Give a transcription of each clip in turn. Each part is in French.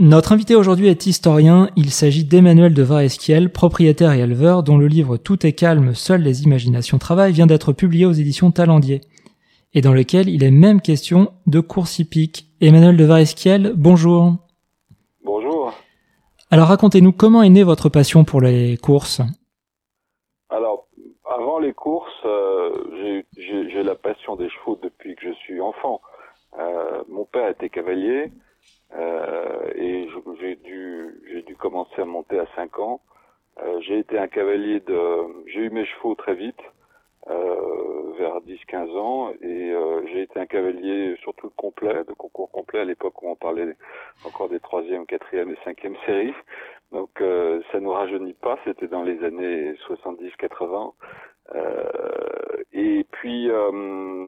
Notre invité aujourd'hui est historien, il s'agit d'Emmanuel de Varesquiel, propriétaire et éleveur dont le livre Tout est calme, seules les imaginations travaillent vient d'être publié aux éditions Talendier et dans lequel il est même question de course hippique. Emmanuel de Varesquiel, bonjour. Bonjour. Alors racontez-nous comment est née votre passion pour les courses? Alors, avant les courses, euh, j'ai la passion des chevaux depuis que je suis enfant. Euh, mon père était cavalier euh, et j'ai dû, j'ai dû commencer à monter à 5 ans. Euh, j'ai été un cavalier de... J'ai eu mes chevaux très vite. Euh, vers 10-15 ans et euh, j'ai été un cavalier surtout complet, de concours complet à l'époque où on parlait encore des troisième, quatrième et cinquième séries. Donc euh, ça nous rajeunit pas, c'était dans les années 70-80. Euh, et puis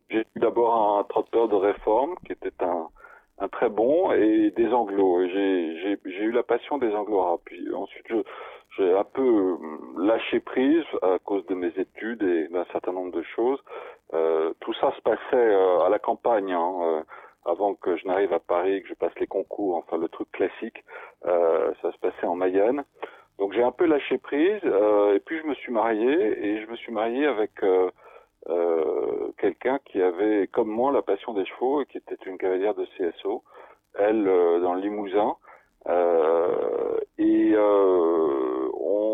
j'ai eu d'abord un trotteur de réforme qui était un, un très bon et des anglos. J'ai eu la passion des anglos. Puis ensuite j'ai un peu euh, lâché prise à cause de mes études et d'un certain nombre de choses. Euh, tout ça se passait euh, à la campagne, hein, euh, avant que je n'arrive à Paris, que je passe les concours, enfin le truc classique. ça se passait en Mayenne. Donc j'ai un peu lâché prise et puis je me suis marié et je me suis marié avec quelqu'un qui avait comme moi la passion des chevaux et qui était une cavalière de CSO, elle dans le Limousin. et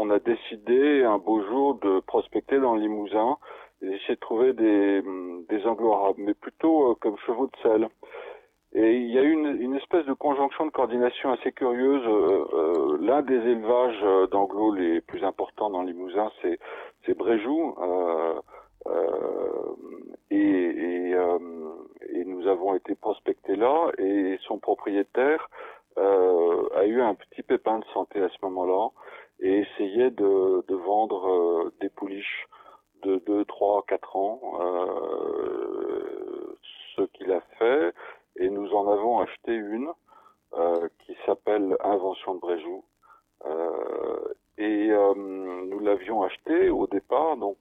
on a décidé un beau jour de prospecter dans le Limousin et d'essayer de trouver des, des anglo-arabes, mais plutôt euh, comme chevaux de sel. Et il y a eu une, une, espèce de conjonction de coordination assez curieuse. Euh, euh, l'un des élevages d'anglo les plus importants dans le Limousin, c'est, c'est Bréjou. et, et, et, nous avons été prospectés là, et son propriétaire a eu un petit pépin de santé à ce moment-là et essayait de, de vendre euh, des pouliches de 2, 3, 4 ans, euh, ce qu'il a fait, et nous en avons acheté une euh, qui s'appelle Invention de Bréjou. Euh, et euh, nous l'avions acheté au départ, donc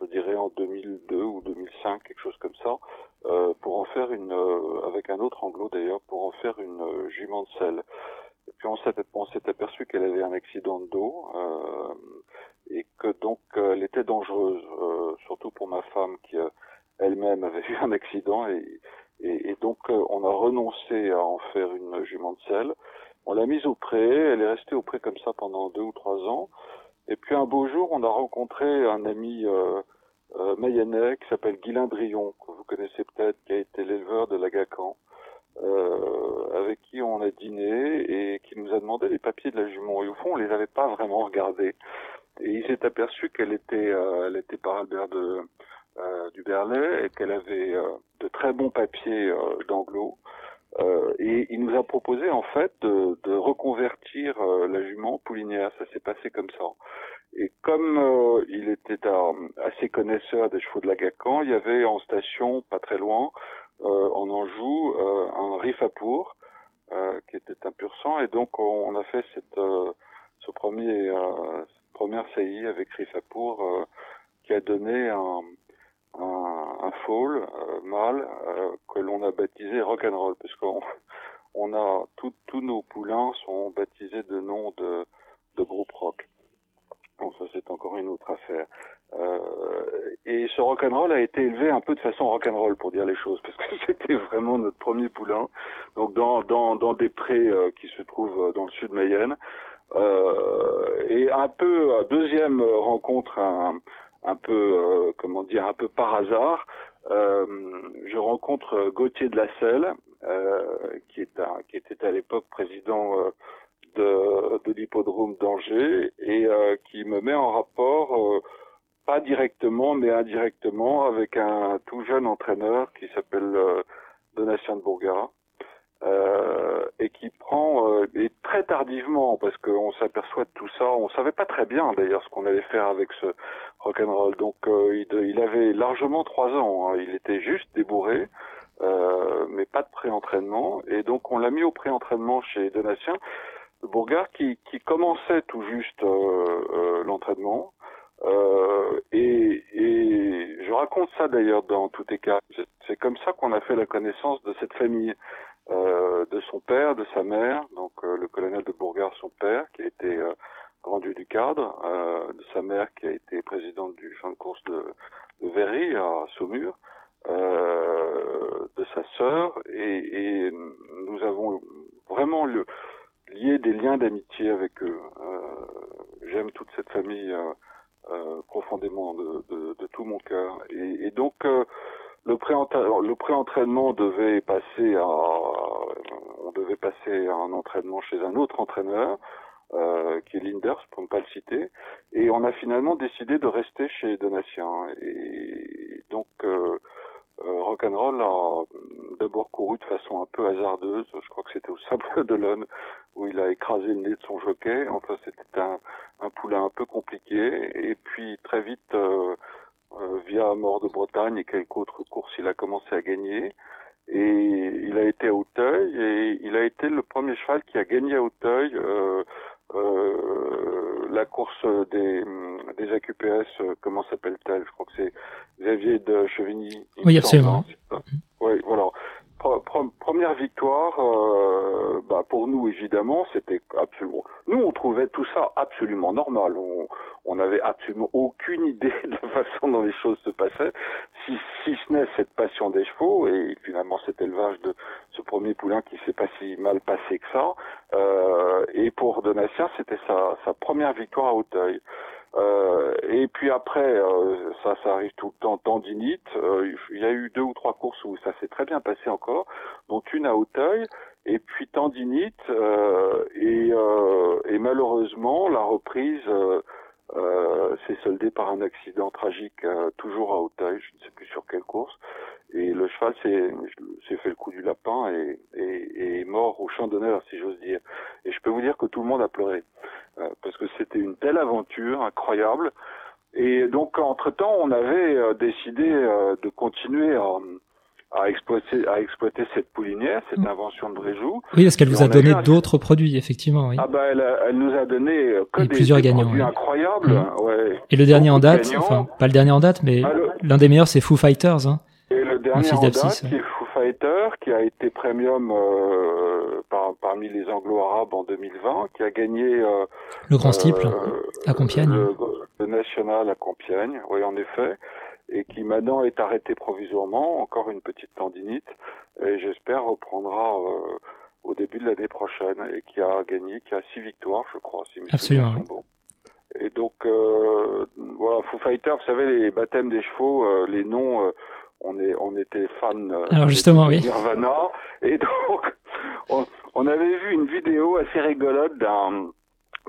je dirais en 2002 ou 2005, quelque chose comme ça, pour en faire une, avec un autre anglo d'ailleurs, pour en faire une jument de sel. Et puis on s'est aperçu qu'elle avait un accident de dos euh, et que donc euh, elle était dangereuse, euh, surtout pour ma femme qui euh, elle-même avait eu un accident et, et, et donc on a renoncé à en faire une jument de sel. On l'a mise au pré, elle est restée au pré comme ça pendant deux ou trois ans. Et puis un beau jour, on a rencontré un ami euh, mayennais qui s'appelle Guylain Drion, que vous connaissez peut-être, qui a été l'éleveur de l'Agacan euh, avec qui on a dîné et qui nous a demandé les papiers de la jument. Et au fond, on les avait pas vraiment regardés. Et il s'est aperçu qu'elle était, euh, elle était par Albert de, euh, du Berlay et qu'elle avait euh, de très bons papiers euh, et il nous a proposé en fait de, de reconvertir la jument poulinière. Ça s'est passé comme ça. Et comme il était assez connaisseur des chevaux de la Gacan, il y avait en station, pas très loin, euh, en joue euh, un rifapour euh, qui était un pur sang et donc on, a fait cette ce premier cette première saillie avec rifapour qui a donné un un, un foal mâle que l'on a baptisé rock'n'roll parce qu'on on a tous nos poulains sont baptisés de nom de de groupe rock. Bon, ça c'est encore une autre affaire. Euh, et ce rock'n'roll a été élevé un peu de façon rock'n'roll pour dire les choses, parce que c'était vraiment notre premier poulain. Donc dans dans, dans des prés euh, qui se trouvent dans le sud Mayenne. Euh, et un peu deuxième rencontre un, un peu euh, comment dire un peu par hasard. Euh, je rencontre Gauthier de la Selle, qui est un, qui était à l'époque président de, l'hippodrome d'Angers et qui me met en rapport pas directement, mais indirectement, avec un tout jeune entraîneur qui s'appelle euh, Donatien de Bourgara, euh, et qui prend, euh, et très tardivement, parce qu'on s'aperçoit de tout ça, on savait pas très bien d'ailleurs ce qu'on allait faire avec ce rock'n'roll, donc euh, il, avait largement trois ans, hein. il était juste débourré, euh, mais pas de pré-entraînement, et donc on l'a mis au pré-entraînement chez Donatien de Bourgara qui, qui commençait tout juste l'entraînement, euh, et, et, je raconte ça d'ailleurs dans tous les cas. C'est comme ça qu'on a fait la connaissance de cette famille, euh, de son père, de sa mère. Donc le colonel de Bourgard, son père, qui a été rendu du cadre, de sa mère qui a été présidente du champ de course de, de Véry à Saumur, de sa sœur, et, et, nous avons vraiment lié des liens d'amitié avec eux. J'aime toute cette famille euh, profondément de, de, de, tout mon cœur. Et, et donc euh, le pré-entraînement devait passer à, on devait passer à un entraînement chez un autre entraîneur. Euh, qui est Linders, pour ne pas le citer, et on a finalement décidé de rester chez Donatien. Et donc, euh, euh, Rock'n'Roll a d'abord couru de façon un peu hasardeuse. Je crois que c'était au Sable d'Olonne où il a écrasé le nez de son jockey. Enfin, c'était un, un poulain un peu compliqué. Et puis très vite, euh, euh, via Mort de Bretagne et quelques autres courses, il a commencé à gagner. Et il a été à Hauteuil et il a été le premier cheval qui a gagné à Hauteuil euh, euh, la course des, des AQPS, euh, comment s'appelle-t-elle? Je crois que c'est De Chevigny. Oui, absolument. Oui, voilà. première victoire, euh, bah pour nous évidemment, c'était absolument. Nous, on trouvait tout ça absolument normal. On, on n'avait absolument aucune idée de la façon dont les choses se passaient, si, si ce n'est cette passion des chevaux et finalement cet élevage de ce premier poulain qui s'est pas si mal passé que ça. Euh, et pour Donatien, c'était sa, sa première victoire à Hauteuil. Euh, et puis après, euh, ça, ça arrive tout le temps, tendinite. Euh, il y a eu deux ou trois courses où ça s'est très bien passé encore, dont une à Hauteuil, et puis tendinite. Euh, et, et, malheureusement, la reprise euh, s'est soldé par un accident tragique euh, toujours à Hauteuil, je ne sais plus sur quelle course. Et le cheval s'est fait le coup du lapin et, et, est mort au champ d'honneur, si j'ose dire. Et je peux vous dire que tout le monde a pleuré euh, parce que c'était une telle aventure incroyable. Et donc entre-temps, on avait décidé de continuer à à exploiter, à exploiter cette poulinière, cette mm. invention de Bréjou. Oui, parce qu'elle vous a donné d'autres produits, effectivement. Oui. Ah bah elle, elle nous a donné euh, que des, plusieurs gagnants, produits incroyables. Mm. Ouais. Et le dernier en date, enfin pas le dernier en date, mais ah, l'un des meilleurs, c'est Foo Fighters. Hein, et le dernier en date, qui est Foo Fighters, qui a été premium euh, parmi les Anglo-Arabes en 2020, qui a gagné euh, le Grand Steeple à Compiègne. Le, le, National à Compiègne, oui en effet et qui maintenant est arrêté provisoirement, encore une petite tendinite, et j'espère reprendra euh, au début de l'année prochaine, et qui a gagné, qui a six victoires, je crois, si mes Absolument. sont bons. Et donc, euh, voilà, Foo Fighters, vous savez, les baptêmes des chevaux, euh, les noms, euh, on, est, on était fans Alors justement, oui. Nirvana, et donc, on, on avait vu une vidéo assez rigolote d'un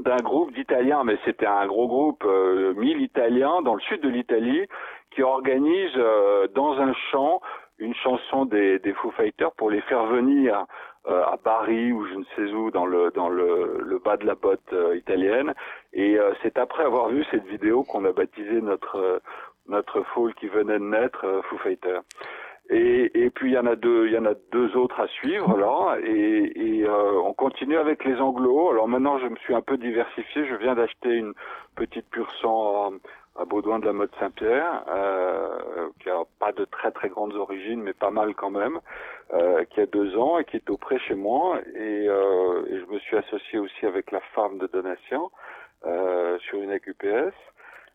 d'un groupe d'Italiens, mais c'était un gros groupe, euh, mille Italiens dans le sud de l'Italie, qui organise euh, dans un champ une chanson des, des Foo Fighters pour les faire venir euh, à Paris ou je ne sais où dans le dans le, le bas de la botte euh, italienne et c'est après avoir vu cette vidéo qu'on a baptisé notre notre foule qui venait de naître Foo Fighters. Et, et puis il y en a deux, il y en a deux autres à suivre là, et, et on continue avec les anglos. Alors maintenant, je me suis un peu diversifié. Je viens d'acheter une petite pure sang à Baudouin de la Mode Saint-Pierre, euh, qui a pas de très très grandes origines, mais pas mal quand même, euh, qui a deux ans et qui est auprès chez moi. Et, euh, et, je me suis associé aussi avec la femme de donation euh, sur une AQPS.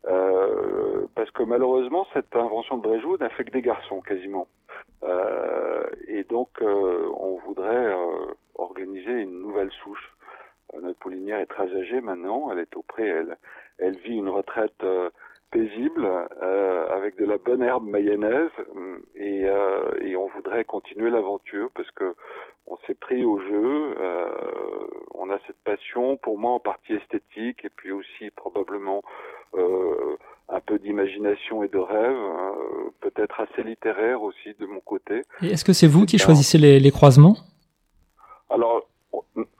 Euh, parce que malheureusement, cette invention de Bréjou n'a fait que des garçons quasiment. Euh, et donc, on voudrait organiser une nouvelle souche. notre poulinière est très âgée maintenant, elle est auprès, elle, elle vit une retraite paisible, euh, avec de la bonne herbe mayonnaise, et, euh, et on voudrait continuer l'aventure parce que on s'est pris au jeu, euh, on a cette passion, pour moi en partie esthétique, et puis aussi probablement euh, un peu d'imagination et de rêve, euh, peut-être assez littéraire aussi de mon côté. Est-ce que c'est vous qui choisissez les, les croisements? Alors,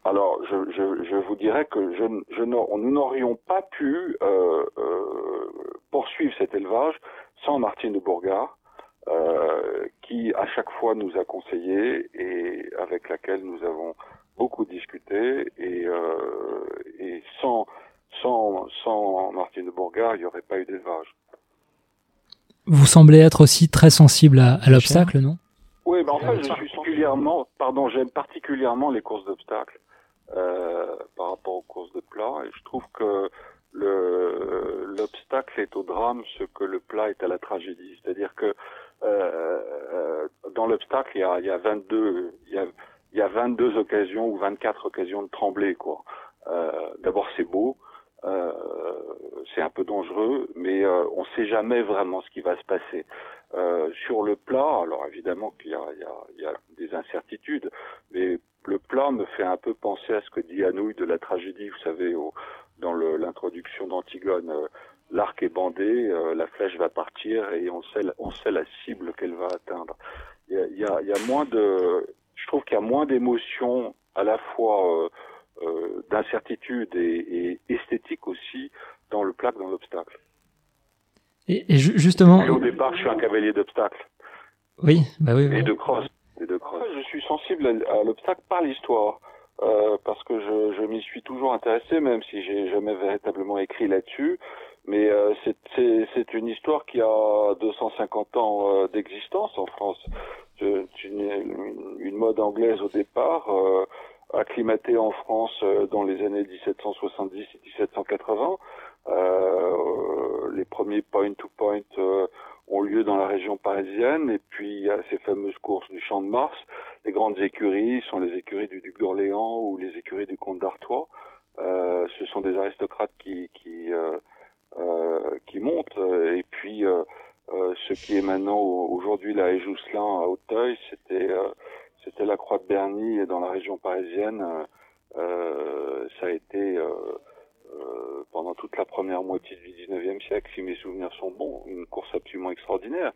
alors, je, je, je, vous dirais que je, je nous n'aurions pas pu euh, euh, poursuivre cet élevage sans Martine de Bourgard, euh, qui à chaque fois nous a conseillé et avec laquelle nous avons beaucoup discuté. Et, euh, et sans, sans, sans Martine de Bourgard, il n'y aurait pas eu d'élevage. Vous semblez être aussi très sensible à, à l'obstacle, non? Oui, ben en fait, je suis particulièrement, pardon, j'aime particulièrement les courses d'obstacles. par rapport aux courses de plat. Et je trouve que l'obstacle est au drame ce que le plat est à la tragédie. C'est-à-dire que dans l'obstacle, il y a, il y a 22, il y a, il y a 22 occasions ou 24 occasions de trembler, quoi. D'abord, c'est beau. Euh, c'est un peu dangereux, mais euh, on ne sait jamais vraiment ce qui va se passer. Euh, sur le plat, alors évidemment qu'il y, y, y a, des incertitudes, mais le plat me fait un peu penser à ce que dit Anouilh de la tragédie, vous savez, au, dans l'introduction d'Antigone. L'arc est bandé, la flèche va partir et on sait, on sait la cible qu'elle va atteindre. Il y a, y a, moins de, je trouve qu'il y a moins d'émotions à la fois euh, d'incertitude et, et, esthétique aussi dans le plaque, dans l'obstacle. Et, et, justement. Et au départ, je suis un cavalier d'obstacle. Oui, bah oui. Et de cross. Et de cross. Je suis sensible à, l'obstacle par l'histoire. Euh, parce que je, je m'y suis toujours intéressé, même si j'ai jamais véritablement écrit là-dessus. Mais euh, c'est une histoire qui a 250 ans euh, d'existence en France. C'est une, une, mode anglaise au départ. Euh, acclimaté en France euh, dans les années 1770 et 1780. Euh, les premiers point-to-point euh, ont lieu dans la région parisienne et puis il y a ces fameuses courses du Champ de Mars. Les grandes écuries sont les écuries du duc d'Orléans ou les écuries du comte d'Artois. Euh, ce sont des aristocrates qui qui, euh, qui montent et puis ce qui est maintenant aujourd'hui la Jousselin à Hauteuil, c'était c'était la Croix de Berny dans la région parisienne. Euh, ça a été euh, euh, toute la première moitié du 19e siècle, si mes souvenirs sont bons, une course absolument extraordinaire.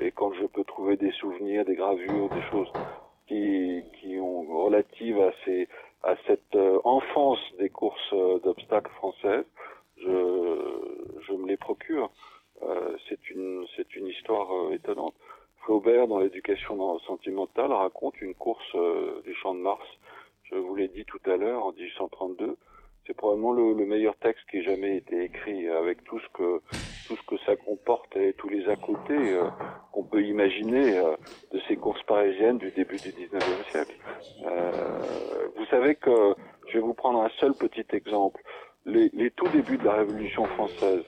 et quand je peux trouver des souvenirs, des gravures, des choses qui, qui ont relatives à ces à cette enfance des courses d'obstacles françaises, je, je me les procure. c'est une c'est une histoire étonnante. Flaubert, dans l'éducation sentimentale, raconte une course euh, du Champ de Mars. Je vous l'ai dit tout à l'heure, en 1832. Probablement le, meilleur texte qui ait jamais été écrit, avec tout ce que tout ce que ça comporte et tous les à côté euh, qu'on peut imaginer euh, de ces courses parisiennes du début du 19e siècle. vous savez que je vais vous prendre un seul petit exemple. Les, les tout débuts de la Révolution française,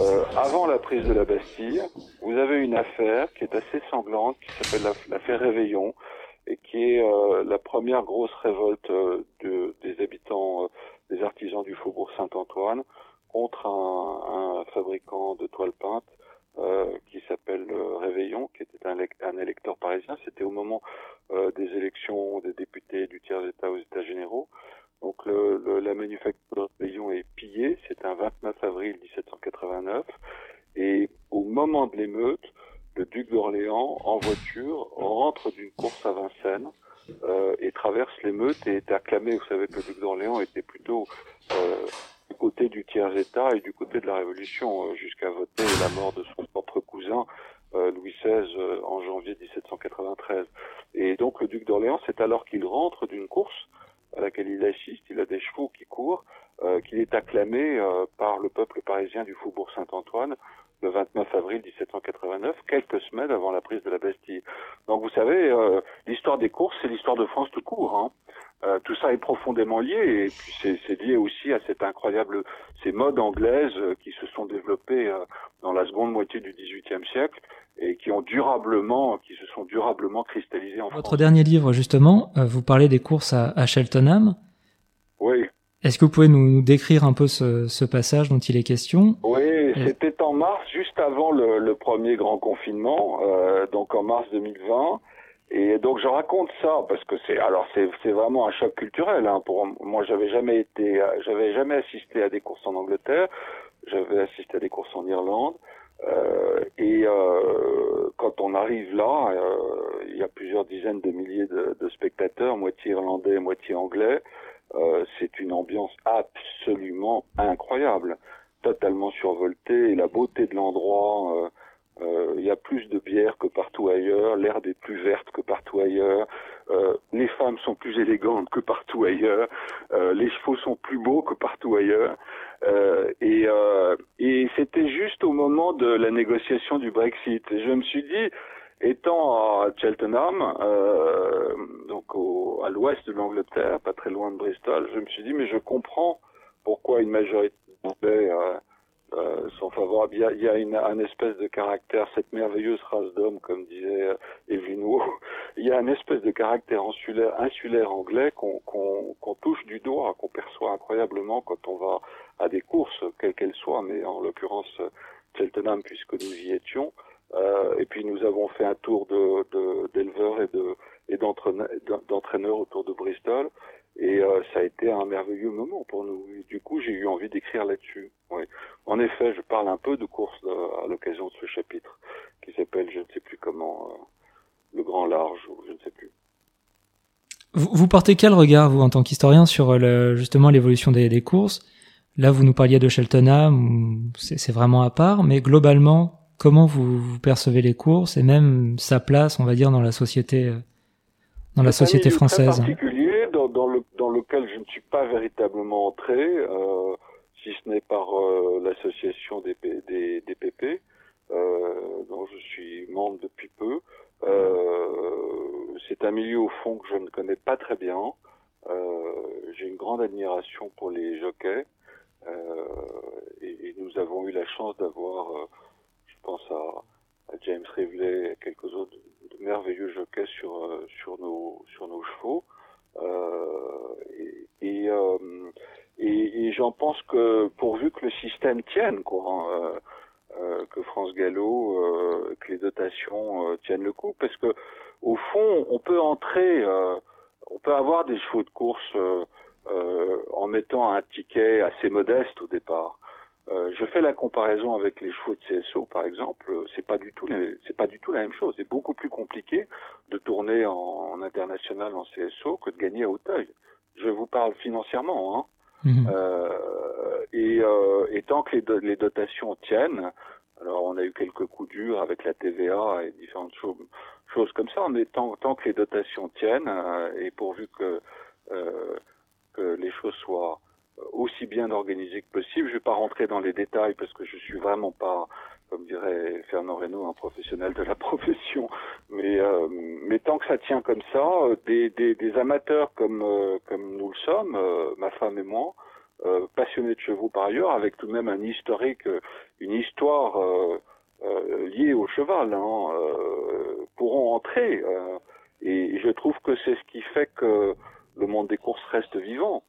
euh, avant la prise de la Bastille, vous avez une affaire qui est assez sanglante, qui s'appelle l'affaire Réveillon, et qui est euh, la première grosse révolte euh, de, des habitants, des artisans du faubourg Saint-Antoine, contre un, un, fabricant de toiles peintes qui s'appelle Réveillon, qui était un, un électeur parisien. C'était au moment des élections des députés du tiers-État aux États généraux. Donc le, la manufacture de Réveillon est pillée, c'est un 29 avril 1789, et au moment de l'émeute, le duc d'Orléans, en voiture, rentre d'une course à Vincennes euh, et traverse l'émeute et est acclamé. Vous savez que le duc d'Orléans était plutôt euh, du côté du tiers-État et du côté de la Révolution, euh, jusqu'à voter la mort de son propre cousin, euh, Louis XVI, en janvier 1793. Et donc le duc d'Orléans, c'est alors qu'il rentre d'une course à laquelle il assiste, il a des chevaux qui courent, qu'il est acclamé par le peuple parisien du Faubourg Saint-Antoine le 29 avril 1789, quelques semaines avant la prise de la Bastille. Donc vous savez, euh, l'histoire des courses, c'est l'histoire de France tout court. Hein. Euh, tout ça est profondément lié et puis c'est lié aussi à cette incroyable, ces modes anglaises qui se sont développées dans la seconde moitié du XVIIIe siècle et qui ont durablement, qui se sont durablement cristallisées en Votre dernier livre, justement, euh, vous parlez des courses à, à Cheltenham. Oui. Est-ce que vous pouvez nous décrire un peu ce, ce passage dont il est question? Oui, c'était en mars, juste avant le, le premier grand confinement, euh, donc en mars 2020. Et donc je raconte ça parce que c'est alors c'est c'est vraiment un choc culturel. Hein, pour moi, j'avais jamais été, j'avais jamais assisté à des courses en Angleterre. J'avais assisté à des courses en Irlande. Euh, et euh, quand on arrive là, euh, il y a plusieurs dizaines de milliers de, de spectateurs, moitié irlandais, moitié anglais. Euh, c'est une ambiance absolument incroyable, totalement survoltée. Et la beauté de l'endroit, euh, il y a plus de bière que partout ailleurs, l'herbe est plus verte que partout ailleurs, les femmes sont plus élégantes que partout ailleurs, les chevaux sont plus beaux que partout ailleurs. Euh, et, euh, et c'était juste au moment de la négociation du Brexit. Et je me suis dit, étant à Cheltenham, euh, donc au, à l'ouest de l'Angleterre, pas très loin de Bristol, je me suis dit mais je comprends pourquoi une majorité d'Anglais euh, euh, sont favorables. Il y a, il y a une, un espèce de caractère, cette merveilleuse race d'hommes, comme disait euh, Evelyn il y a un espèce de caractère insulaire, insulaire anglais qu'on qu'on touche du doigt, qu'on perçoit incroyablement quand on va à des courses, quelles qu'elles soient, mais en l'occurrence Cheltenham, puisque nous y étions. Euh, et puis nous avons fait un tour de d'éleveurs et de et d'entraîneurs autour de Bristol. Et euh, ça a été un merveilleux moment pour nous. Et du coup, j'ai eu envie d'écrire là-dessus. Oui. En effet, je parle un peu de course à l'occasion de ce chapitre qui s'appelle, je ne sais plus comment, euh, le grand large, ou je ne sais plus. Vous, vous portez quel regard, vous, en tant qu'historien, sur le, justement l'évolution des, des, courses? Là, vous nous parliez de Cheltenham, c'est vraiment à part, mais globalement, comment vous, vous, percevez les courses et même sa place, on va dire, dans la société, euh, dans la société française? Lequel je ne suis pas véritablement entré, euh, si ce n'est par euh, l'association des, des, des, PP, euh, dont je suis membre depuis peu. c'est un milieu au fond que je ne connais pas très bien. J'ai une grande admiration pour les jockeys. Et, et, nous avons eu la chance d'avoir, je pense à, à James Rivley et quelques autres merveilleux jockeys sur sur nos sur nos chevaux. Euh, et, euh, et, et j'en pense que pourvu que le système tienne, quoi, hein, euh, que France Gallo, que les dotations tiennent le coup, parce que au fond, on peut entrer, on peut avoir des chevaux de course en mettant un ticket assez modeste au départ. Euh, je fais la comparaison avec les chevaux de CSO, par exemple. C'est pas du tout, c'est pas du tout la même chose. C'est beaucoup plus compliqué de tourner en, international en CSO que de gagner à Hauteuil. Je vous parle financièrement, hein. Mhm. Euh, et, euh, et, tant que les, les, dotations tiennent, alors on a eu quelques coups durs avec la TVA et différentes choses, choses comme ça, mais tant, tant que les dotations tiennent euh, et pourvu que, euh, que les choses soient aussi bien organisé que possible. Je vais pas rentrer dans les détails parce que je suis vraiment pas, comme dirait Fernand Reynaud, un professionnel de la profession. Mais, euh, mais tant que ça tient comme ça, euh, des, des, des amateurs comme, euh, comme nous le sommes, ma femme et moi, passionnés de chevaux par ailleurs, avec tout de même un historique, une histoire liée au cheval, hein, pourront entrer. et je trouve que c'est ce qui fait que le monde des courses reste vivant.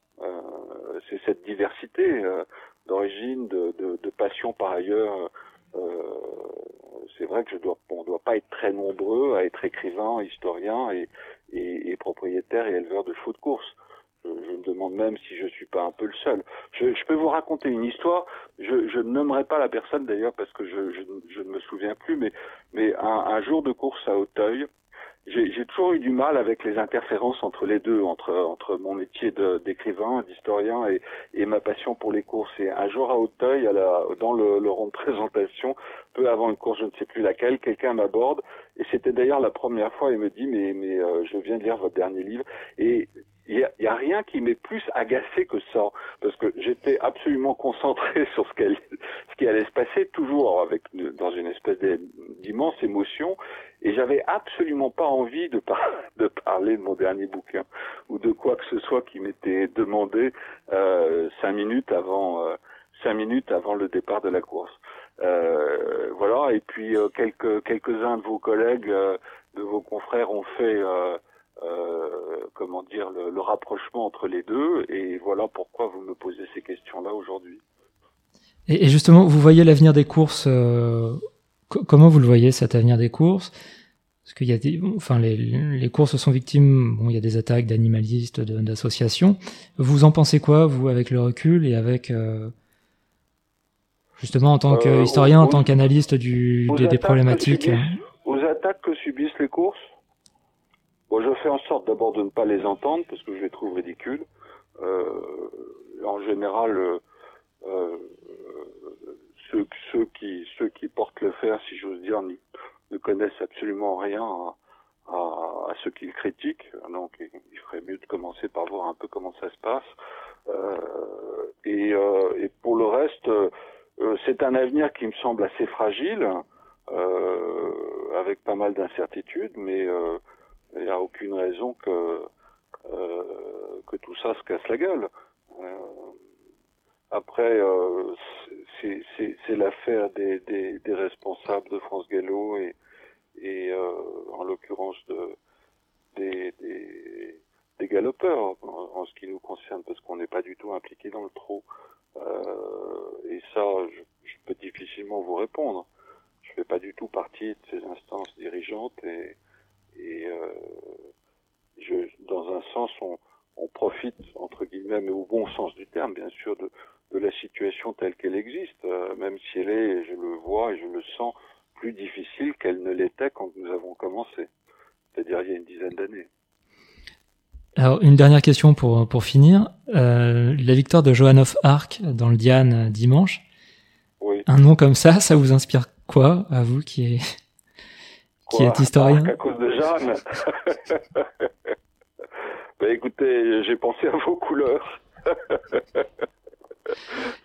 C'est cette diversité euh, d'origine, de, de, de, passion par ailleurs. Euh, c'est vrai que je dois, on doit pas être très nombreux à être écrivain, historien et, et, et propriétaire et éleveur de chevaux de course. Je, je, me demande même si je suis pas un peu le seul. Je, je peux vous raconter une histoire. Je, je ne nommerai pas la personne d'ailleurs parce que je, je, ne me souviens plus, mais, mais un, un jour de course à Hauteuil, j'ai toujours eu du mal avec les interférences entre les deux, entre entre mon métier d'écrivain, d'historien et, et, ma passion pour les courses. Et un jour à Hauteuil, à la, dans le, le rond de présentation, peu avant une course, je ne sais plus laquelle, quelqu'un m'aborde et c'était d'ailleurs la première fois. Il me dit mais mais euh, je viens de lire votre dernier livre et il y a, a, rien qui m'est plus agacé que ça, parce que j'étais absolument concentré sur ce, ce qui allait se passer, toujours avec dans une espèce d'immense émotion, et j'avais absolument pas envie de, par de parler de mon dernier bouquin ou de quoi que ce soit qui m'était demandé euh, cinq minutes avant euh, cinq minutes avant le départ de la course. Euh, voilà. Et puis euh, quelques quelques uns de vos collègues, euh, de vos confrères ont fait comment dire le, le, rapprochement entre les deux. Et voilà pourquoi vous me posez ces questions-là aujourd'hui. Et, et, justement, vous voyez l'avenir des courses comment vous le voyez cet avenir des courses? Parce qu'il y a des, enfin les, les, courses sont victimes. Bon, il y a des attaques d'animalistes, d'associations. Vous en pensez quoi, vous, avec le recul et avec euh, justement en tant qu'historien, euh, en tant qu'analyste des, des, problématiques Aux attaques que subissent les courses Bon, je fais en sorte d'abord de ne pas les entendre parce que je les trouve ridicules. Euh, en général, euh, ceux, ceux, qui, ceux qui portent le fer, si j'ose dire, ne connaissent absolument rien à, à, à ceux qui le critiquent. Donc, il ferait mieux de commencer par voir un peu comment ça se passe. Euh, et, euh, et, pour le reste, euh, c'est un avenir qui me semble assez fragile, euh, avec pas mal d'incertitudes, mais il n'y a aucune raison que que tout ça se casse la gueule. après, c'est l'affaire des, des, des, responsables de France Gallo et, et en l'occurrence de des, des, des galopeurs en, ce qui nous concerne, parce qu'on n'est pas du tout impliqué dans le trou. Euh, et ça, je, je, peux difficilement vous répondre. Je fais pas du tout partie de ces instances dirigeantes et, et euh, je, dans un sens, on, on, profite entre guillemets, mais au bon sens du terme, bien sûr, de, de la situation telle qu'elle existe, euh, même si elle est, je le vois et je le sens, plus difficile qu'elle ne l'était quand nous avons commencé, c'est-à-dire il y a une dizaine d'années. Alors, une dernière question pour, pour finir. Euh, la victoire de Johan of Arc dans le Diane dimanche. Oui. Un nom comme ça, ça vous inspire quoi, à vous qui est, qui est historien À cause de Jeanne ben, Écoutez, j'ai pensé à vos couleurs.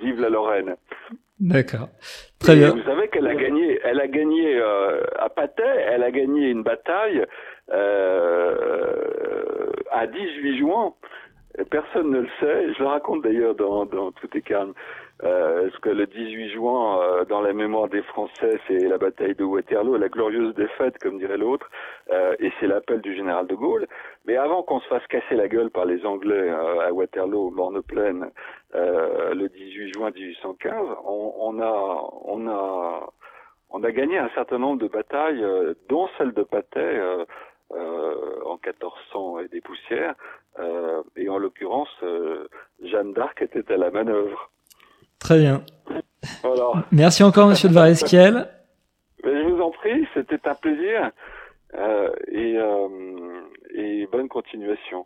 Vive la Lorraine. D'accord. Très bien. Vous savez qu'elle a gagné, elle a gagné euh, à Patay, elle a gagné une bataille euh, à 18 juin. Personne ne le sait. Je le raconte d'ailleurs dans, dans Tout est calme. Euh, parce que le 18 juin, euh, dans la mémoire des Français, c'est la bataille de Waterloo, la glorieuse défaite, comme dirait l'autre, euh, et c'est l'appel du général de Gaulle. Mais avant qu'on se fasse casser la gueule par les Anglais euh, à Waterloo, Morne-Plaine, le 18 juin 1815, on, on, a, on a, on a gagné un certain nombre de batailles, dont celle de Patay. en 1400 et des poussières, et en l'occurrence, Jeanne d'Arc était à la manœuvre. Très bien. Merci encore, Monsieur de Varesquiel. Je vous en prie, c'était un plaisir euh, et, euh, et bonne continuation.